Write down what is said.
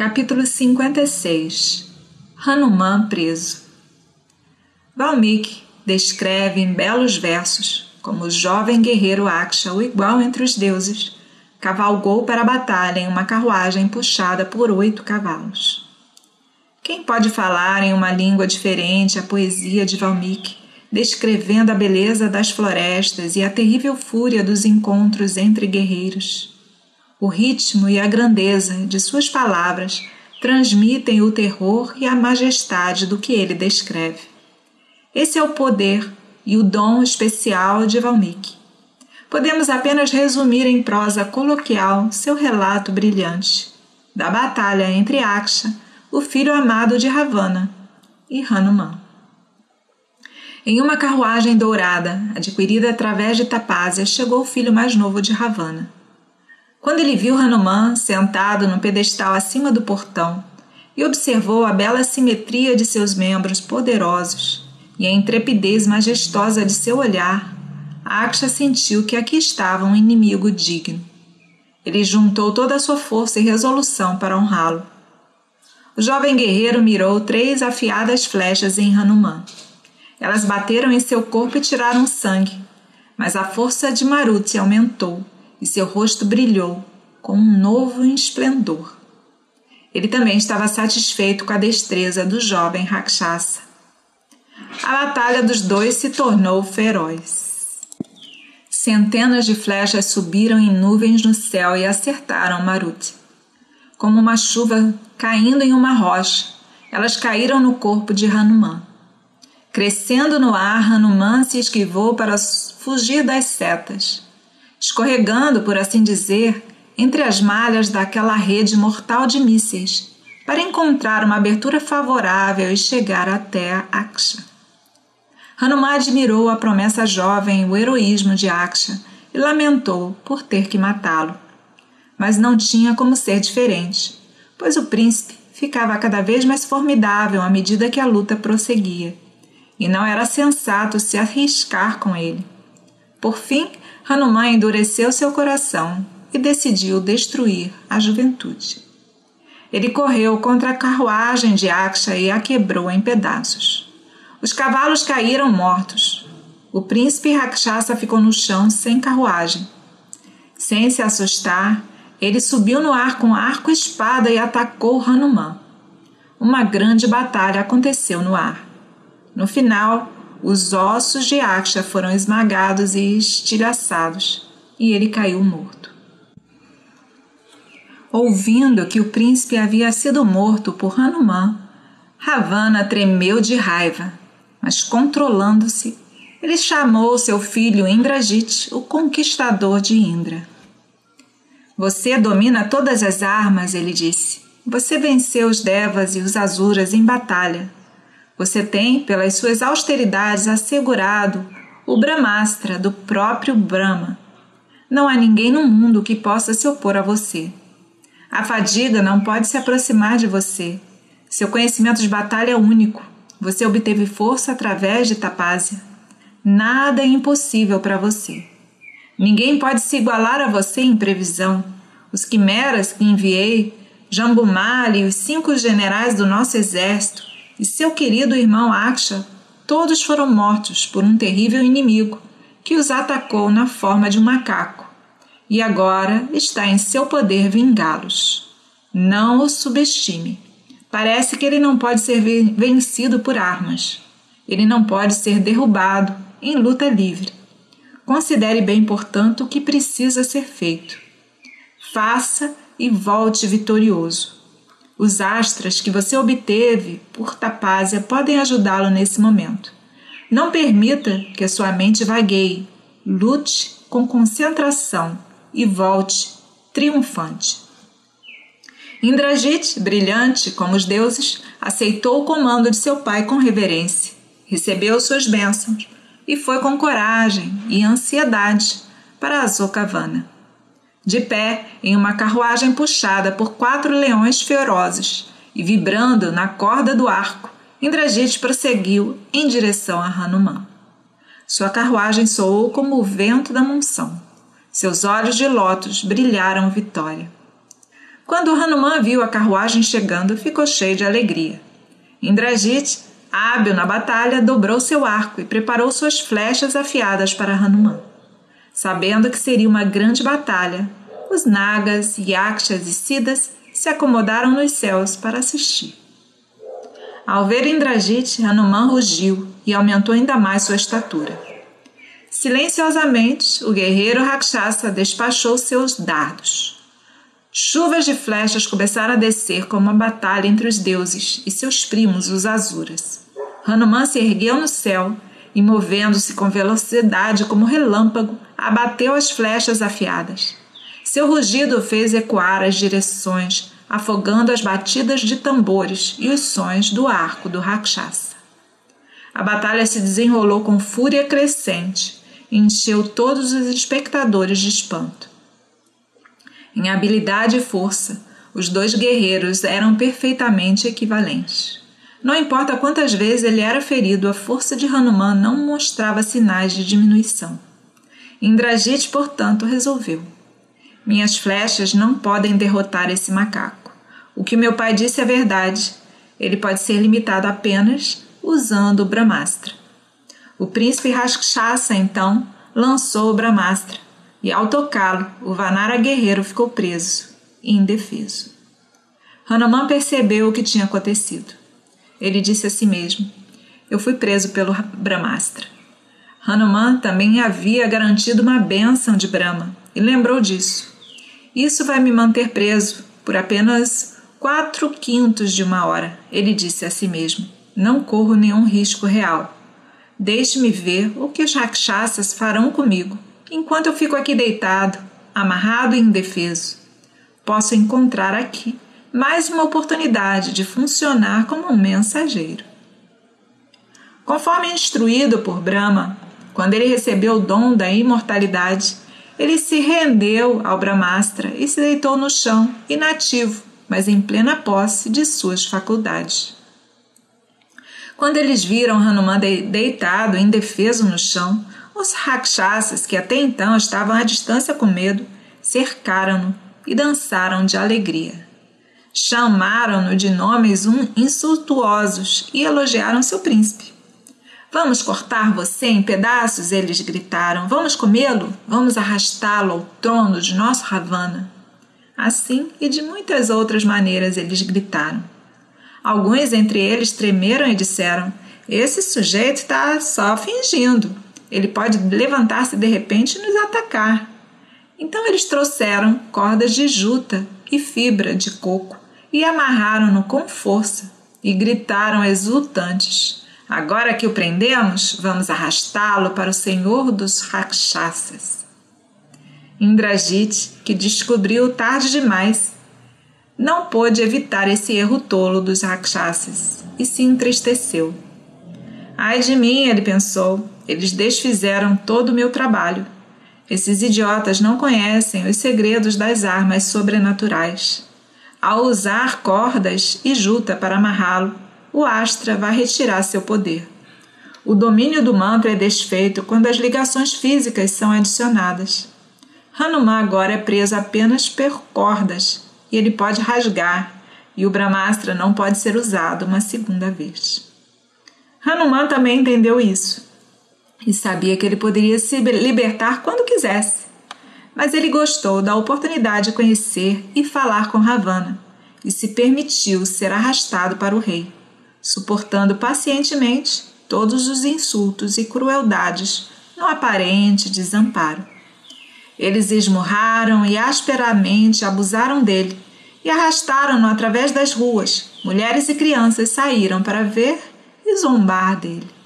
Capítulo 56 Hanuman preso Valmiki descreve em belos versos como o jovem guerreiro Aksha, o igual entre os deuses, cavalgou para a batalha em uma carruagem puxada por oito cavalos. Quem pode falar em uma língua diferente a poesia de Valmiki, descrevendo a beleza das florestas e a terrível fúria dos encontros entre guerreiros? O ritmo e a grandeza de suas palavras transmitem o terror e a majestade do que ele descreve. Esse é o poder e o dom especial de Valmiki. Podemos apenas resumir em prosa coloquial seu relato brilhante da batalha entre Aksha, o filho amado de Ravana, e Hanuman. Em uma carruagem dourada, adquirida através de Tapásia, chegou o filho mais novo de Ravana. Quando ele viu Hanuman sentado no pedestal acima do portão e observou a bela simetria de seus membros poderosos e a intrepidez majestosa de seu olhar, Aksha sentiu que aqui estava um inimigo digno. Ele juntou toda a sua força e resolução para honrá-lo. O jovem guerreiro mirou três afiadas flechas em Hanuman. Elas bateram em seu corpo e tiraram sangue, mas a força de Maruti aumentou e seu rosto brilhou com um novo esplendor. Ele também estava satisfeito com a destreza do jovem Rakshasa. A batalha dos dois se tornou feroz. Centenas de flechas subiram em nuvens no céu e acertaram Maruti. Como uma chuva caindo em uma rocha, elas caíram no corpo de Hanuman. Crescendo no ar, Hanuman se esquivou para fugir das setas escorregando, por assim dizer, entre as malhas daquela rede mortal de mísseis, para encontrar uma abertura favorável e chegar até Aksha. Hanuman admirou a promessa jovem e o heroísmo de Aksha e lamentou por ter que matá-lo. Mas não tinha como ser diferente, pois o príncipe ficava cada vez mais formidável à medida que a luta prosseguia, e não era sensato se arriscar com ele. Por fim, Hanuman endureceu seu coração e decidiu destruir a juventude. Ele correu contra a carruagem de Aksha e a quebrou em pedaços. Os cavalos caíram mortos. O príncipe Rakshasa ficou no chão sem carruagem. Sem se assustar, ele subiu no ar com arco e espada e atacou Hanuman. Uma grande batalha aconteceu no ar. No final, os ossos de Aksha foram esmagados e estilhaçados, e ele caiu morto. Ouvindo que o príncipe havia sido morto por Hanuman, Ravana tremeu de raiva, mas controlando-se, ele chamou seu filho Indrajit, o conquistador de Indra. Você domina todas as armas, ele disse. Você venceu os Devas e os Asuras em batalha. Você tem, pelas suas austeridades, assegurado o Brahmastra do próprio Brahma. Não há ninguém no mundo que possa se opor a você. A fadiga não pode se aproximar de você. Seu conhecimento de batalha é único. Você obteve força através de Tapásia. Nada é impossível para você. Ninguém pode se igualar a você em previsão. Os quimeras que enviei, Jambumali e os cinco generais do nosso exército e seu querido irmão Aksha, todos foram mortos por um terrível inimigo que os atacou na forma de um macaco e agora está em seu poder vingá-los. Não o subestime. Parece que ele não pode ser vencido por armas. Ele não pode ser derrubado em luta livre. Considere bem, portanto, o que precisa ser feito. Faça e volte vitorioso. Os astras que você obteve por Tapásia podem ajudá-lo nesse momento. Não permita que a sua mente vagueie. Lute com concentração e volte triunfante. Indrajit, brilhante como os deuses, aceitou o comando de seu pai com reverência, recebeu suas bênçãos e foi com coragem e ansiedade para Azokavana de pé em uma carruagem puxada por quatro leões ferozes e vibrando na corda do arco, Indrajit prosseguiu em direção a Hanuman. Sua carruagem soou como o vento da monção. Seus olhos de lótus brilharam vitória. Quando Hanuman viu a carruagem chegando, ficou cheio de alegria. Indrajit, hábil na batalha, dobrou seu arco e preparou suas flechas afiadas para Hanuman. Sabendo que seria uma grande batalha, os Nagas, Yakshas e Siddhas se acomodaram nos céus para assistir. Ao ver Indrajit, Hanuman rugiu e aumentou ainda mais sua estatura. Silenciosamente, o guerreiro Rakshasa despachou seus dardos. Chuvas de flechas começaram a descer como uma batalha entre os deuses e seus primos, os Asuras. Hanuman se ergueu no céu e, movendo-se com velocidade como relâmpago, abateu as flechas afiadas. Seu rugido fez ecoar as direções, afogando as batidas de tambores e os sons do arco do Rakshasa. A batalha se desenrolou com fúria crescente e encheu todos os espectadores de espanto. Em habilidade e força, os dois guerreiros eram perfeitamente equivalentes. Não importa quantas vezes ele era ferido, a força de Hanuman não mostrava sinais de diminuição. Indrajit, portanto, resolveu: Minhas flechas não podem derrotar esse macaco. O que meu pai disse é verdade. Ele pode ser limitado apenas usando o Brahmastra. O príncipe Rakshasa, então, lançou o Brahmastra e ao tocá-lo, o Vanara guerreiro ficou preso e indefeso. Hanuman percebeu o que tinha acontecido. Ele disse a si mesmo: Eu fui preso pelo Brahmastra. Hanuman também havia garantido uma bênção de Brahma e lembrou disso. Isso vai me manter preso por apenas quatro quintos de uma hora, ele disse a si mesmo. Não corro nenhum risco real. Deixe-me ver o que os rakshasas farão comigo enquanto eu fico aqui deitado, amarrado e indefeso. Posso encontrar aqui mais uma oportunidade de funcionar como um mensageiro. Conforme instruído por Brahma, quando ele recebeu o dom da imortalidade, ele se rendeu ao Brahmastra e se deitou no chão, inativo, mas em plena posse de suas faculdades. Quando eles viram Hanuman deitado, indefeso no chão, os rakshasas, que até então estavam à distância com medo, cercaram-no e dançaram de alegria. Chamaram-no de nomes insultuosos e elogiaram seu príncipe. Vamos cortar você em pedaços, eles gritaram. Vamos comê-lo? Vamos arrastá-lo ao trono de nosso Ravana. Assim e de muitas outras maneiras eles gritaram. Alguns entre eles tremeram e disseram: Esse sujeito está só fingindo. Ele pode levantar-se de repente e nos atacar. Então eles trouxeram cordas de juta e fibra de coco e amarraram-no com força e gritaram exultantes: Agora que o prendemos, vamos arrastá-lo para o senhor dos Rakshasas. Indrajit, que descobriu tarde demais, não pôde evitar esse erro tolo dos Rakshasas e se entristeceu. Ai de mim, ele pensou, eles desfizeram todo o meu trabalho. Esses idiotas não conhecem os segredos das armas sobrenaturais. Ao usar cordas e juta para amarrá-lo, o Astra vai retirar seu poder. O domínio do mantra é desfeito quando as ligações físicas são adicionadas. Hanuman agora é preso apenas por cordas e ele pode rasgar, e o Brahmastra não pode ser usado uma segunda vez. Hanuman também entendeu isso e sabia que ele poderia se libertar quando quisesse. Mas ele gostou da oportunidade de conhecer e falar com Ravana e se permitiu ser arrastado para o rei, suportando pacientemente todos os insultos e crueldades no aparente desamparo. Eles esmurraram e asperamente abusaram dele e arrastaram-no através das ruas. Mulheres e crianças saíram para ver e zombar dele.